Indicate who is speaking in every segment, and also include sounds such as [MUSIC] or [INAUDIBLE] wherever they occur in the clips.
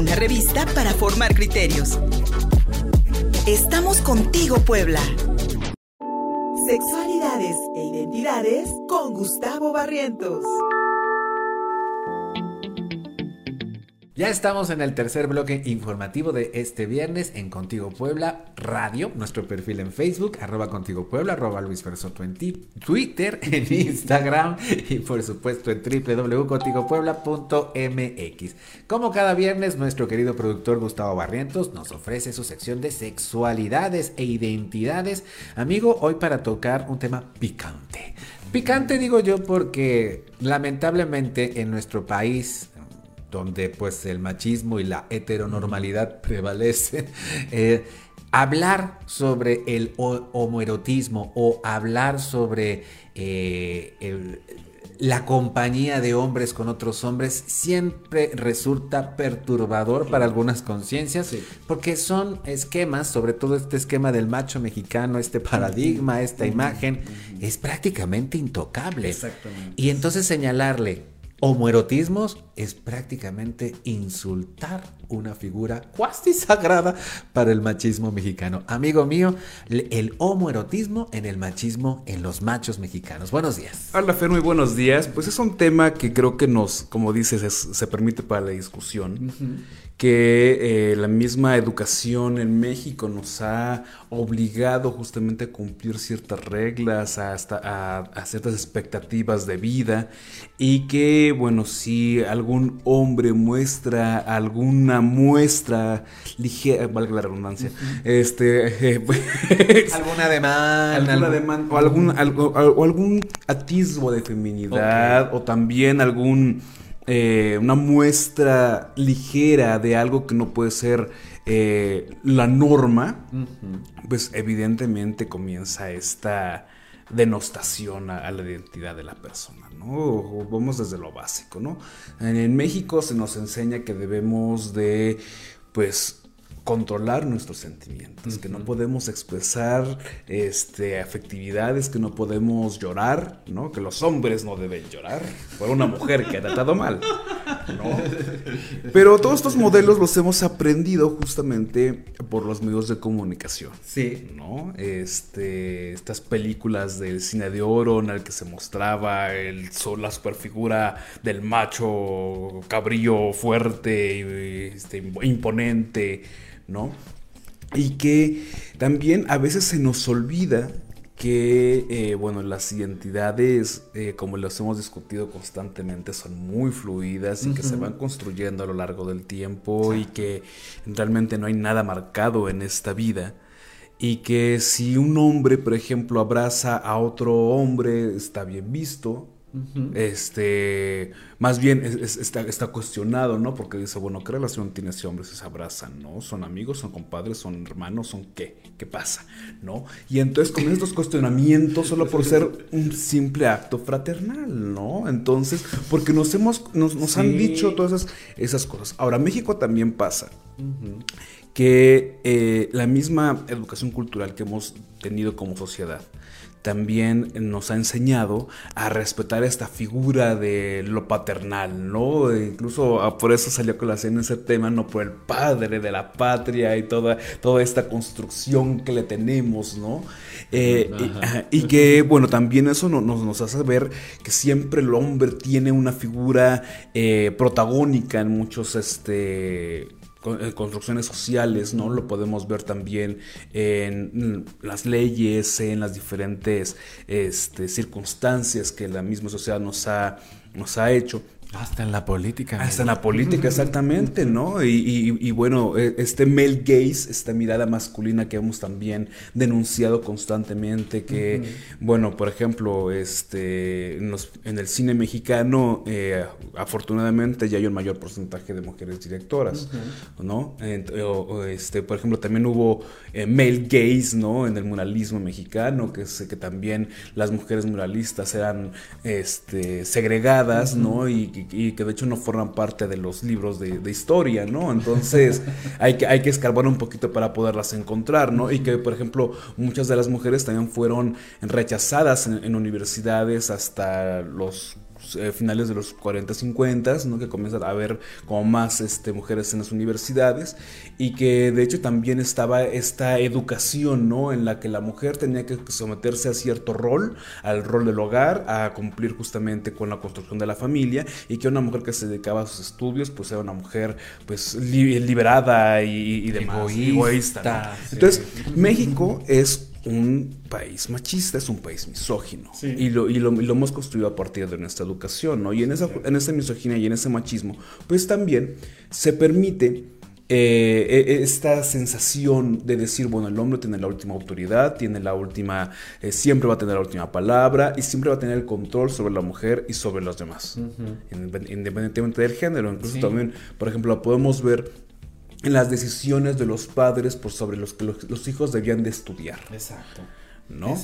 Speaker 1: una revista para formar criterios. Estamos contigo, Puebla. Sexualidades e identidades con Gustavo Barrientos.
Speaker 2: Ya estamos en el tercer bloque informativo de este viernes en Contigo Puebla Radio, nuestro perfil en Facebook, arroba Contigo Puebla, arroba Luis Fersoto en Twitter, [LAUGHS] en Instagram y por supuesto en www.contigopuebla.mx. Como cada viernes, nuestro querido productor Gustavo Barrientos nos ofrece su sección de sexualidades e identidades. Amigo, hoy para tocar un tema picante. Picante digo yo porque lamentablemente en nuestro país donde pues el machismo y la heteronormalidad prevalecen, eh, hablar sobre el homoerotismo o hablar sobre eh, la compañía de hombres con otros hombres siempre resulta perturbador para algunas conciencias porque son esquemas, sobre todo este esquema del macho mexicano, este paradigma, esta imagen, es prácticamente intocable. Exactamente. Y entonces señalarle homoerotismos es prácticamente insultar una figura cuasi sagrada para el machismo mexicano. Amigo mío, el homoerotismo en el machismo en los machos mexicanos. Buenos días.
Speaker 3: Hola Fer, muy buenos días. Pues es un tema que creo que nos, como dices, se permite para la discusión que eh, la misma educación en México nos ha obligado justamente a cumplir ciertas reglas, hasta a, ciertas expectativas de vida y que, bueno, si algún hombre muestra alguna muestra ligera, valga la redundancia, este,
Speaker 2: eh, [LAUGHS] pues, alguna demanda,
Speaker 3: o algún, o algún atisbo de feminidad o también algún eh, una muestra ligera de algo que no puede ser eh, la norma, pues evidentemente comienza esta denostación a, la identidad de la persona, ¿no? Vamos desde lo básico, ¿no? en México se nos enseña que debemos de, pues, controlar nuestros sentimientos, que no podemos expresar este, afectividades, que no podemos llorar, ¿no? Que los hombres no deben llorar por una mujer que ha tratado mal, Pero todos estos modelos los hemos aprendido justamente por los medios de comunicación.
Speaker 2: Sí.
Speaker 3: ¿No? Este, estas películas del cine de oro en el que se mostraba el, la superfigura del macho cabrillo fuerte, este, imponente, ¿no? Y que también a veces se nos olvida que, eh, bueno, las identidades, eh, como los hemos discutido constantemente, son muy fluidas y que se van construyendo a lo largo del tiempo y que realmente no hay nada marcado en esta vida. Y que si un hombre, por ejemplo, abraza a otro hombre, está bien visto, este, más bien está, está, cuestionado, ¿no? Porque dice, bueno, ¿qué relación tiene ese hombre si se abrazan, ¿no? ¿Son amigos, son compadres, son hermanos, son qué? ¿Qué pasa? ¿No? Y entonces con estos cuestionamientos solo por ser un simple acto fraternal, ¿no? Entonces, porque nos hemos, nos, han dicho todas esas, esas, cosas. Ahora, México también pasa. Que eh, la misma educación cultural que hemos tenido como sociedad también nos ha enseñado a respetar esta figura de lo paternal, ¿no? E incluso ah, por eso salió a colación ese tema, ¿no? Por el padre de la patria y toda, toda esta construcción que le tenemos, ¿no? Eh, y, que, bueno, también eso nos, nos, hace ver que siempre el hombre tiene una figura eh, protagónica en muchos, este construcciones sociales, ¿no? Lo podemos ver también en las leyes, en las diferentes este, circunstancias que la misma sociedad nos ha, nos ha hecho.
Speaker 2: Hasta en la política.
Speaker 3: Hasta en la política, exactamente, ¿no? Y, bueno, e, este male gaze, esta mirada masculina que hemos también denunciado constantemente, que, bueno, por ejemplo, este, en, el cine mexicano, eh, afortunadamente ya hay un mayor porcentaje de mujeres directoras, ¿no? este, por ejemplo, también hubo eh, male gaze, ¿no? En el muralismo mexicano, que, es, que también las mujeres muralistas eran este, segregadas, ¿no? Y y, que de hecho no forman parte de los libros de, historia, ¿no? Entonces [LAUGHS] hay que, hay que escarbar un poquito para poderlas encontrar, ¿no? Y que, por ejemplo, muchas de las mujeres también fueron rechazadas en, universidades hasta los eh, finales de los 40, 50, ¿no? que comienza a haber como más este, mujeres en las universidades y que de hecho también estaba esta educación ¿no? en la que la mujer tenía que someterse a cierto rol, al rol del hogar, a cumplir justamente con la construcción de la familia y que una mujer que se dedicaba a sus estudios pues era una mujer pues liberada y, demás, egoísta. Entonces México es un país machista, es un país misógino. Y, lo, y, lo, hemos construido a partir de nuestra educación, ¿no? Y en esa, en esa misoginia y en ese machismo, pues también se permite eh, e, esta sensación de decir, bueno, el hombre tiene la última autoridad, tiene la última, eh, siempre va a tener la última palabra y siempre va a tener el control sobre la mujer y sobre los demás, independientemente del género. Incluso también, por ejemplo, podemos ver en las decisiones de los padres por sobre los que los, hijos debían de estudiar.
Speaker 2: Exacto.
Speaker 3: ¿no?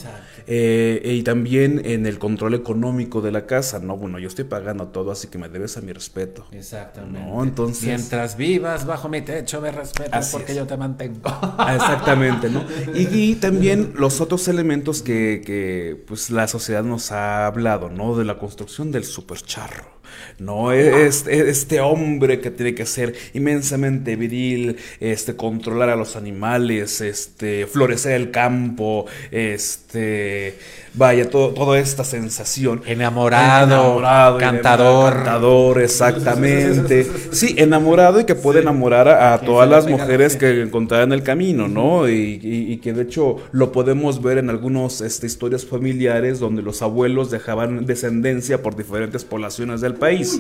Speaker 3: Eh, y también en el control económico de la casa, ¿no? Bueno, yo estoy pagando todo, así que me debes a mi respeto.
Speaker 2: Exactamente.
Speaker 3: ¿no? Entonces...
Speaker 2: Mientras vivas bajo mi techo, me respetas porque yo te mantengo.
Speaker 3: Ah, exactamente, ¿no? Y, también los otros elementos que, que, pues, la sociedad nos ha hablado, ¿no? De la construcción del supercharro. No es, este hombre que tiene que ser inmensamente viril, este, controlar a los animales, este, florecer el campo, este, vaya, todo, toda esta sensación.
Speaker 2: Enamorado, cantador.
Speaker 3: Cantador, exactamente. Sí, enamorado y que puede enamorar a, todas las mujeres que encontrará en el camino, ¿no? Y, que de hecho lo podemos ver en algunas este, historias familiares donde los abuelos dejaban descendencia por diferentes poblaciones del país.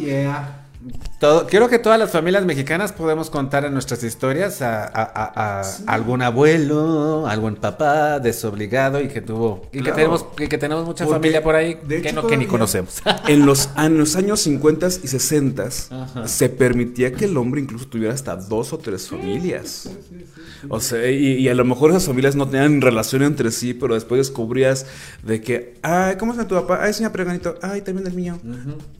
Speaker 2: Todo, quiero que todas las familias mexicanas podemos contar en nuestras historias a, algún abuelo, algún papá desobligado y que tuvo y que tenemos que tenemos mucha familia por ahí que no que ni conocemos. [LAUGHS]
Speaker 3: En los, en los años 50 y 60 se permitía que el hombre incluso tuviera hasta dos o tres familias. O sea, y, a lo mejor esas familias no tenían relación entre sí, pero después descubrías de que, ay, ¿cómo está tu papá? Ay, señor Preganito, ay, también el mío.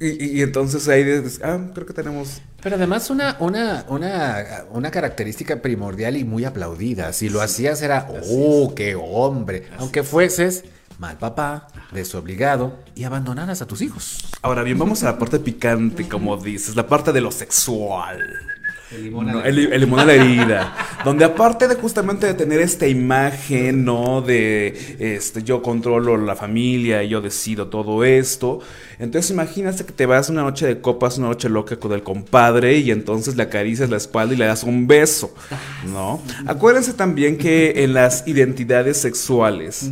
Speaker 3: y, y, entonces ahí dices, ah, creo que tenemos.
Speaker 2: Pero además una, una, una, una característica primordial y muy aplaudida. Si lo hacías era, oh, qué hombre. Aunque fueses mal papá, desobligado y abandonaras a tus hijos.
Speaker 3: Ahora bien, vamos a la parte picante, como dices, la parte de lo sexual.
Speaker 2: El limón, a
Speaker 3: la herida. [LAUGHS] donde aparte de justamente de tener esta imagen, ¿no? De este, yo controlo la familia y yo decido todo esto. Entonces imagínate que te vas una noche de copas, una noche loca con el compadre y entonces le acaricias la espalda y le das un beso, ¿no? Acuérdense también que [LAUGHS] en las identidades sexuales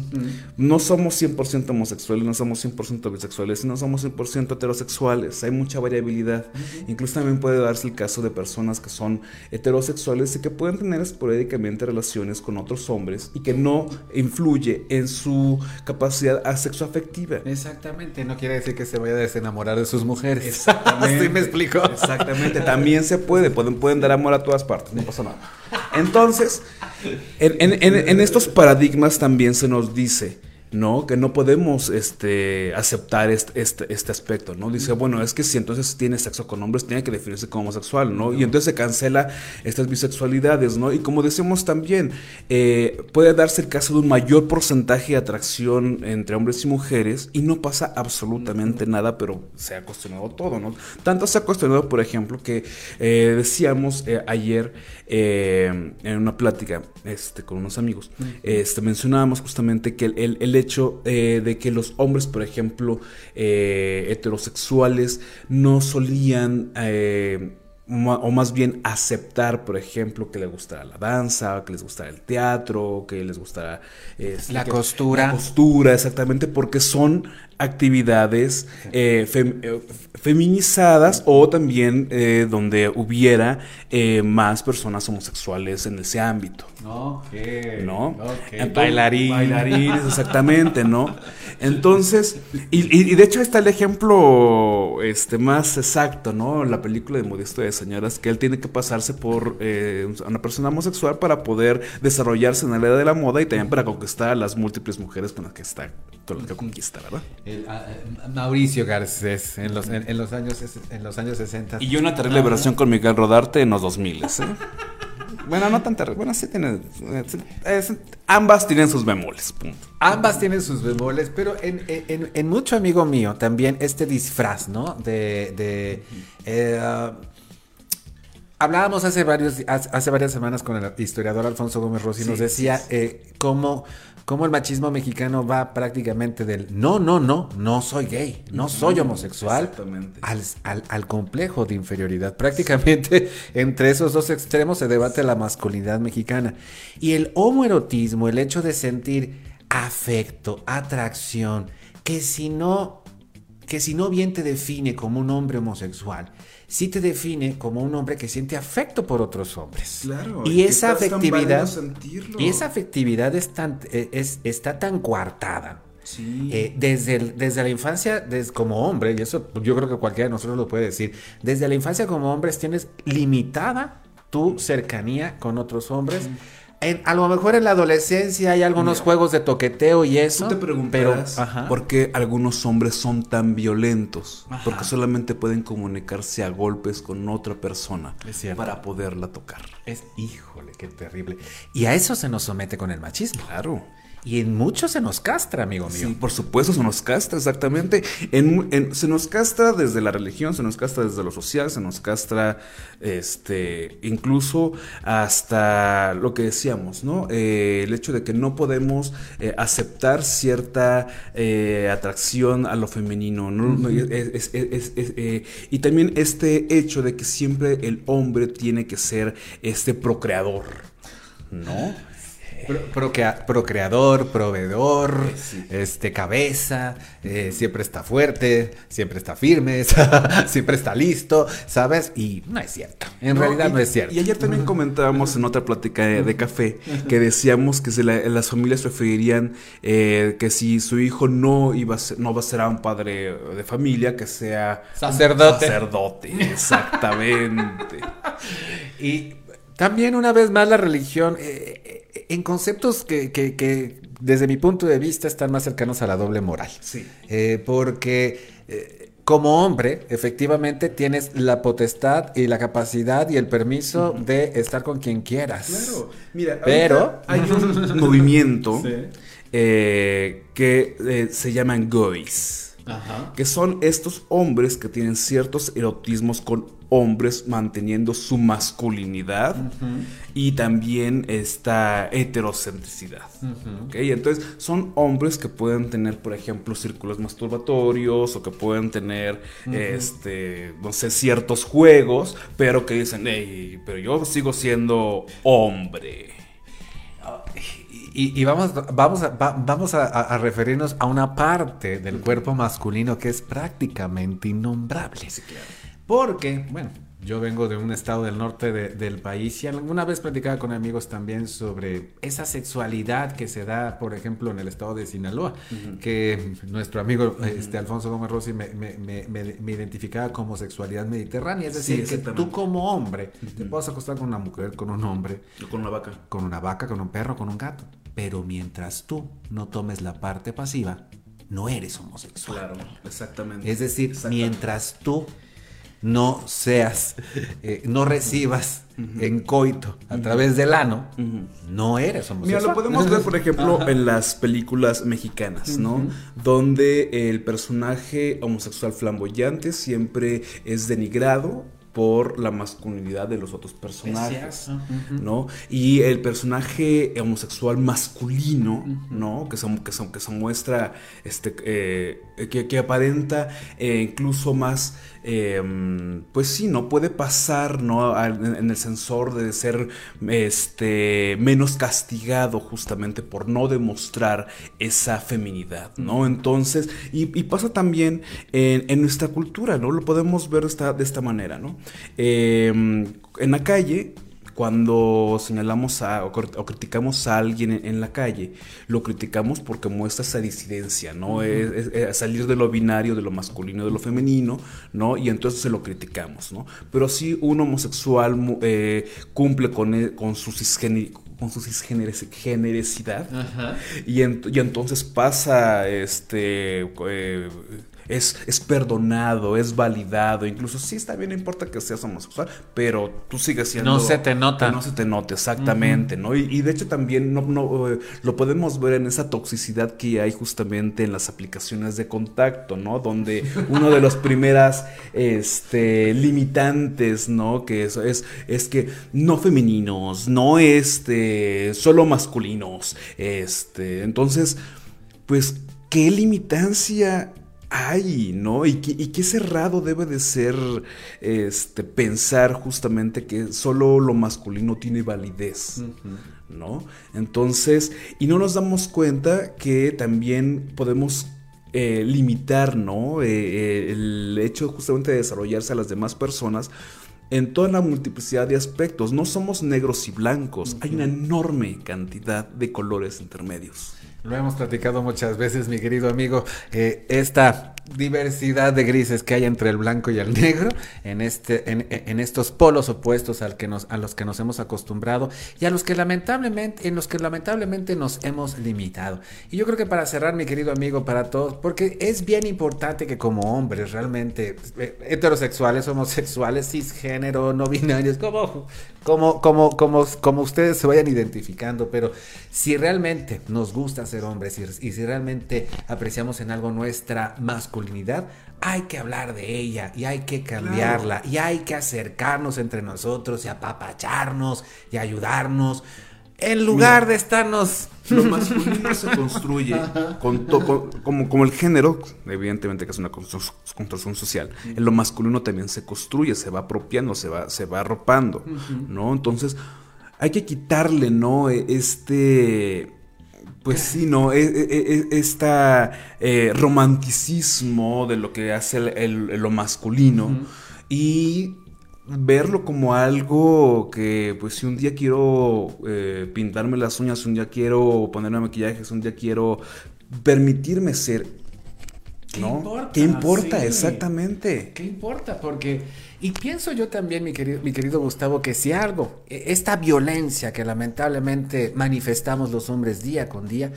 Speaker 3: no somos 100% homosexuales, no somos 100% bisexuales, no somos 100% heterosexuales, hay mucha variabilidad. Incluso también puede darse el caso de personas que son heterosexuales y que pueden tener esporádicamente relaciones con otros hombres y que no influye en su capacidad sexoafectiva.
Speaker 2: Exactamente, no quiere decir que se vaya a desenamorar de sus mujeres. [LAUGHS]
Speaker 3: Exactamente.
Speaker 2: me explico?
Speaker 3: Exactamente, también se puede, pueden, pueden dar amor a todas partes, no pasa nada. Entonces, en estos paradigmas también se nos dice, ¿no? Que no podemos este, aceptar este, este, este, aspecto, ¿no? Dice, bueno, es que si entonces tiene sexo con hombres, tiene que definirse como homosexual, ¿no? Y entonces se cancela estas bisexualidades, ¿no? Y como decimos también, eh, puede darse el caso de un mayor porcentaje de atracción entre hombres y mujeres y no pasa absolutamente nada, pero se ha cuestionado todo, ¿no? Tanto se ha cuestionado, por ejemplo, que eh, decíamos eh, ayer en una plática este, con unos amigos, este, mencionábamos justamente que el, el hecho eh, de que los hombres, por ejemplo, eh, heterosexuales, no solían... Eh, o más bien aceptar, por ejemplo, que les gustara la danza, que les gustara el teatro, que les gustara
Speaker 2: este, la costura.
Speaker 3: La costura, exactamente, porque son actividades feminizadas o también donde hubiera más personas homosexuales en ese ámbito.
Speaker 2: Okay,
Speaker 3: ¿No?
Speaker 2: Bailarines,
Speaker 3: exactamente, ¿no? [LAUGHS] Entonces, y, de hecho está el ejemplo este, más exacto, ¿no? La película de Modesto de Señoras, que él tiene que pasarse por eh, una persona homosexual para poder desarrollarse en la edad de la moda y también para conquistar a las múltiples mujeres con las que está, con las que conquista, ¿verdad?
Speaker 2: Ah, eh, Mauricio Garcés, en los, en, los años, en los años 60.
Speaker 3: Y una terrible versión con Miguel Rodarte en los 2000, ¿eh? [LAUGHS] Bueno, no tan terrible. Bueno, sí tiene. ambas tienen sus bemoles. Punto.
Speaker 2: Ambas tienen sus bemoles, pero en, mucho amigo mío también este disfraz, ¿no? De. Eh, hablábamos hace, varios, hace varias semanas con el historiador Alfonso Gómez Rossi y nos decía eh, cómo cómo el machismo mexicano va prácticamente del no, no, no, no soy gay, no soy homosexual, al, al, complejo de inferioridad. Prácticamente [LAUGHS] entre esos dos extremos se debate la masculinidad mexicana. Y el homoerotismo, el hecho de sentir afecto, atracción, que si no, que si no bien te define como un hombre homosexual, sí te define como un hombre que siente afecto por otros hombres.
Speaker 3: Claro.
Speaker 2: Y esa afectividad. Y esa afectividad es tan, eh, es, está tan coartada. Sí. Eh, desde, desde la infancia, desde, como hombre, y eso yo creo que cualquiera de nosotros lo puede decir, desde la infancia como hombres tienes limitada tu cercanía con otros hombres a lo mejor en la adolescencia hay algunos juegos de toqueteo y eso.
Speaker 3: Tú te preguntas por qué algunos hombres son tan violentos. Porque solamente pueden comunicarse a golpes con otra persona para poderla tocar.
Speaker 2: Es, híjole, qué terrible. Y a eso se nos somete con el machismo.
Speaker 3: Claro.
Speaker 2: Y en mucho se nos castra, amigo mío. Sí,
Speaker 3: por supuesto, se nos castra, exactamente. En, se nos castra desde la religión, se nos castra desde lo social, se nos castra este, incluso hasta lo que decíamos, ¿no? Eh, el hecho de que no podemos eh, aceptar cierta eh, atracción a lo femenino, ¿no? y también este hecho de que siempre el hombre tiene que ser este procreador, ¿no?
Speaker 2: Procreador, proveedor, este, cabeza, eh, siempre está fuerte, siempre está firme, [LAUGHS] siempre está listo, ¿sabes? Y no es cierto. En realidad no es cierto.
Speaker 3: Y ayer también comentábamos en otra plática de, café que decíamos que las familias preferirían eh, que si su hijo no iba a ser, no va a ser un padre de familia, que sea
Speaker 2: sacerdote.
Speaker 3: Sacerdote, exactamente. [LAUGHS]
Speaker 2: y también una vez más la religión, eh, en conceptos que, desde mi punto de vista están más cercanos a la doble moral.
Speaker 3: Sí.
Speaker 2: Eh, porque como hombre, efectivamente tienes la potestad y la capacidad y el permiso de estar con quien quieras.
Speaker 3: Claro. Mira,
Speaker 2: pero
Speaker 3: hay un [LAUGHS] movimiento que se llaman gois. Que son estos hombres que tienen ciertos erotismos con hombres manteniendo su masculinidad y también esta heterocentricidad. Entonces son hombres que pueden tener, por ejemplo, círculos masturbatorios o que pueden tener, este, no sé, ciertos juegos, pero que dicen, hey, pero yo sigo siendo hombre.
Speaker 2: Y, vamos, vamos, a, vamos a, referirnos a una parte del cuerpo masculino que es prácticamente innombrable. Porque, bueno, yo vengo de un estado del norte del país y alguna vez platicaba con amigos también sobre esa sexualidad que se da, por ejemplo, en el estado de Sinaloa, que nuestro amigo este, Alfonso Gómez Rossi me, identificaba como sexualidad mediterránea. Es decir, que tú como hombre te puedes acostar con una mujer, con un hombre.
Speaker 3: O con una vaca.
Speaker 2: Con una vaca, con un perro, con un gato. Pero mientras tú no tomes la parte pasiva, no eres homosexual.
Speaker 3: Claro, exactamente.
Speaker 2: Es decir, mientras tú no seas, eh, no recibas en coito a través del ano, no eres homosexual.
Speaker 3: Mira, lo podemos ver, por ejemplo, en las películas mexicanas, ¿no? Donde el personaje homosexual flamboyante siempre es denigrado por la masculinidad de los otros personajes, ¿no? Y el personaje homosexual masculino, ¿no? Que se, que que se muestra, este, eh, que, aparenta eh, incluso más, em, pues sí, ¿no? Puede pasar, ¿no? En, el sensor de ser, este, menos castigado justamente por no demostrar esa feminidad, ¿no? Entonces, y, pasa también en, en, nuestra cultura, ¿no? Lo podemos ver esta, de esta manera, ¿no? Em, en la calle, cuando señalamos a, o, criticamos a alguien en, la calle, lo criticamos porque muestra esa disidencia, ¿no? es, salir de lo binario, de lo masculino, de lo femenino, ¿no? Y entonces se lo criticamos, ¿no? Pero si un homosexual eh, cumple con, e, con su con su cisgeneresidad y, y, entonces pasa este eh, es, es perdonado, es validado, incluso sí está bien, no importa que seas homosexual, pero tú sigues siendo...
Speaker 2: No se te nota.
Speaker 3: No se te note, exactamente, ¿no? Y, de hecho también no, no, eh, lo podemos ver en esa toxicidad que hay justamente en las aplicaciones de contacto, ¿no? Donde [LAUGHS] uno de los primeras este, limitantes, ¿no? Que eso es, es que no femeninos, no este, solo masculinos, este, entonces, pues, ¿qué limitancia hay, ¿no? Y, qué cerrado debe de ser este, pensar justamente que solo lo masculino tiene validez, ¿no? Entonces, y no nos damos cuenta que también podemos eh, limitar, ¿no? Eh, eh, el hecho justamente de desarrollarse a las demás personas en toda la multiplicidad de aspectos. No somos negros y blancos, hay una enorme cantidad de colores intermedios.
Speaker 2: Lo hemos platicado muchas veces, mi querido amigo. esta diversidad de grises que hay entre el blanco y el [LAUGHS] negro, en, este, en, estos polos opuestos al que nos, a los que nos hemos acostumbrado y a los que lamentablemente, en los que lamentablemente nos hemos limitado. Y yo creo que para cerrar, mi querido amigo, para todos, porque es bien importante que como hombres realmente eh, heterosexuales, homosexuales, cisgénero, no binarios, como, como, como, como, como ustedes se vayan identificando, pero si realmente nos gusta ser hombres y, y si realmente apreciamos en algo nuestra masculinidad, hay que hablar de ella y hay que cambiarla y hay que acercarnos entre nosotros y apapacharnos y ayudarnos. En lugar de estarnos...
Speaker 3: Lo masculino se construye [LAUGHS] con como, como el género, evidentemente que es una construcción social. En lo masculino también se construye, se va apropiando, se va, se va arropando, ¿no? Entonces hay que quitarle, ¿no? E, este pues sí, no, este romanticismo de lo que hace lo masculino y verlo como algo que, pues si un día quiero eh, pintarme las uñas, si un día quiero ponerme maquillaje, si un día quiero permitirme ser... ¿Qué importa? ¿Qué importa? Exactamente.
Speaker 2: ¿Qué importa? Porque y pienso yo también, mi querido, mi querido Gustavo, que si algo, e, esta violencia que lamentablemente manifestamos los hombres día con día,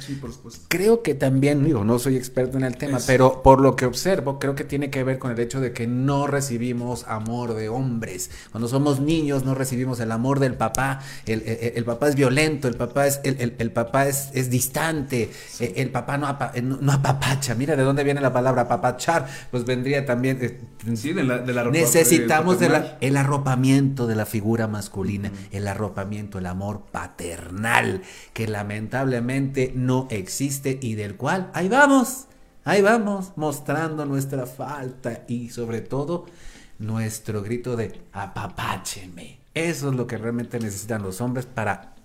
Speaker 2: creo que también, digo, no soy experto en el tema, pero por lo que observo, creo que tiene que ver con el hecho de que no recibimos amor de hombres. Cuando somos niños no recibimos el amor del papá, el, e, e, el, papá es violento, el papá es, el, el, papá es, es distante, el papá no, no, apapacha. Mira de dónde viene la palabra apapachar, pues vendría también... Eh,
Speaker 3: sí, de la, de la
Speaker 2: necesita el arropamiento de la figura masculina, el arropamiento, el amor paternal, que lamentablemente no existe y del cual ahí vamos, ahí vamos, mostrando nuestra falta y sobre todo nuestro grito de apapácheme. Eso es lo que realmente necesitan los hombres para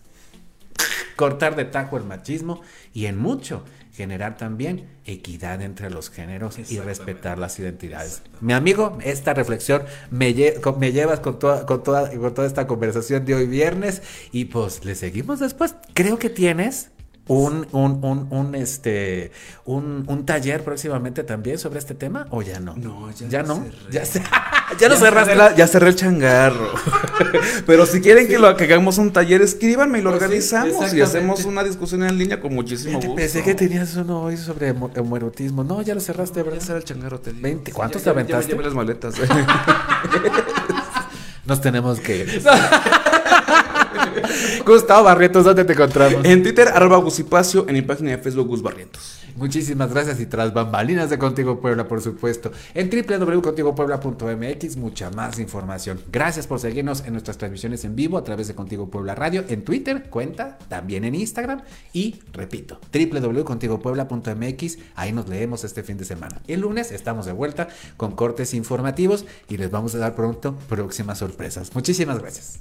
Speaker 2: cortar de tajo el machismo y en mucho generar también equidad entre los géneros y respetar las identidades. Mi amigo, esta reflexión me, me llevas con toda, con, toda, con toda esta conversación de hoy viernes y pues le seguimos después. Creo que tienes un, un, un, un, este, un, un, taller próximamente también sobre este tema o ya no?
Speaker 3: No, ya,
Speaker 2: ¿Ya no.
Speaker 3: Ya, [LAUGHS] ya lo cerraste. ya cerré el changarro. [LAUGHS] Pero si quieren que lo que hagamos un taller, escríbanme y lo pues organizamos y hacemos una discusión en línea con muchísimo gusto.
Speaker 2: Pensé que tenías uno hoy sobre homoerotismo. No, ya lo cerraste, ¿verdad?
Speaker 3: Ya cerré el changarro, te digo.
Speaker 2: 20. ¿Cuántos te aventaste?
Speaker 3: Ya, las maletas. [LAUGHS] [LAUGHS]
Speaker 2: Nos tenemos que ir. [LAUGHS] Gustavo Barrientos, ¿dónde te encontramos?
Speaker 3: En Twitter, arroba Gusipacio, en mi página de Facebook, Gus Barrientos.
Speaker 2: Muchísimas gracias y tras bambalinas de Contigo Puebla, por supuesto. En www.contigopuebla.mx, mucha más información. Gracias por seguirnos en nuestras transmisiones en vivo a través de Contigo Puebla Radio, en Twitter, cuenta, también en Instagram y, repito, www.contigopuebla.mx, ahí nos leemos este fin de semana. El lunes estamos de vuelta con cortes informativos y les vamos a dar pronto próximas sorpresas. Muchísimas gracias.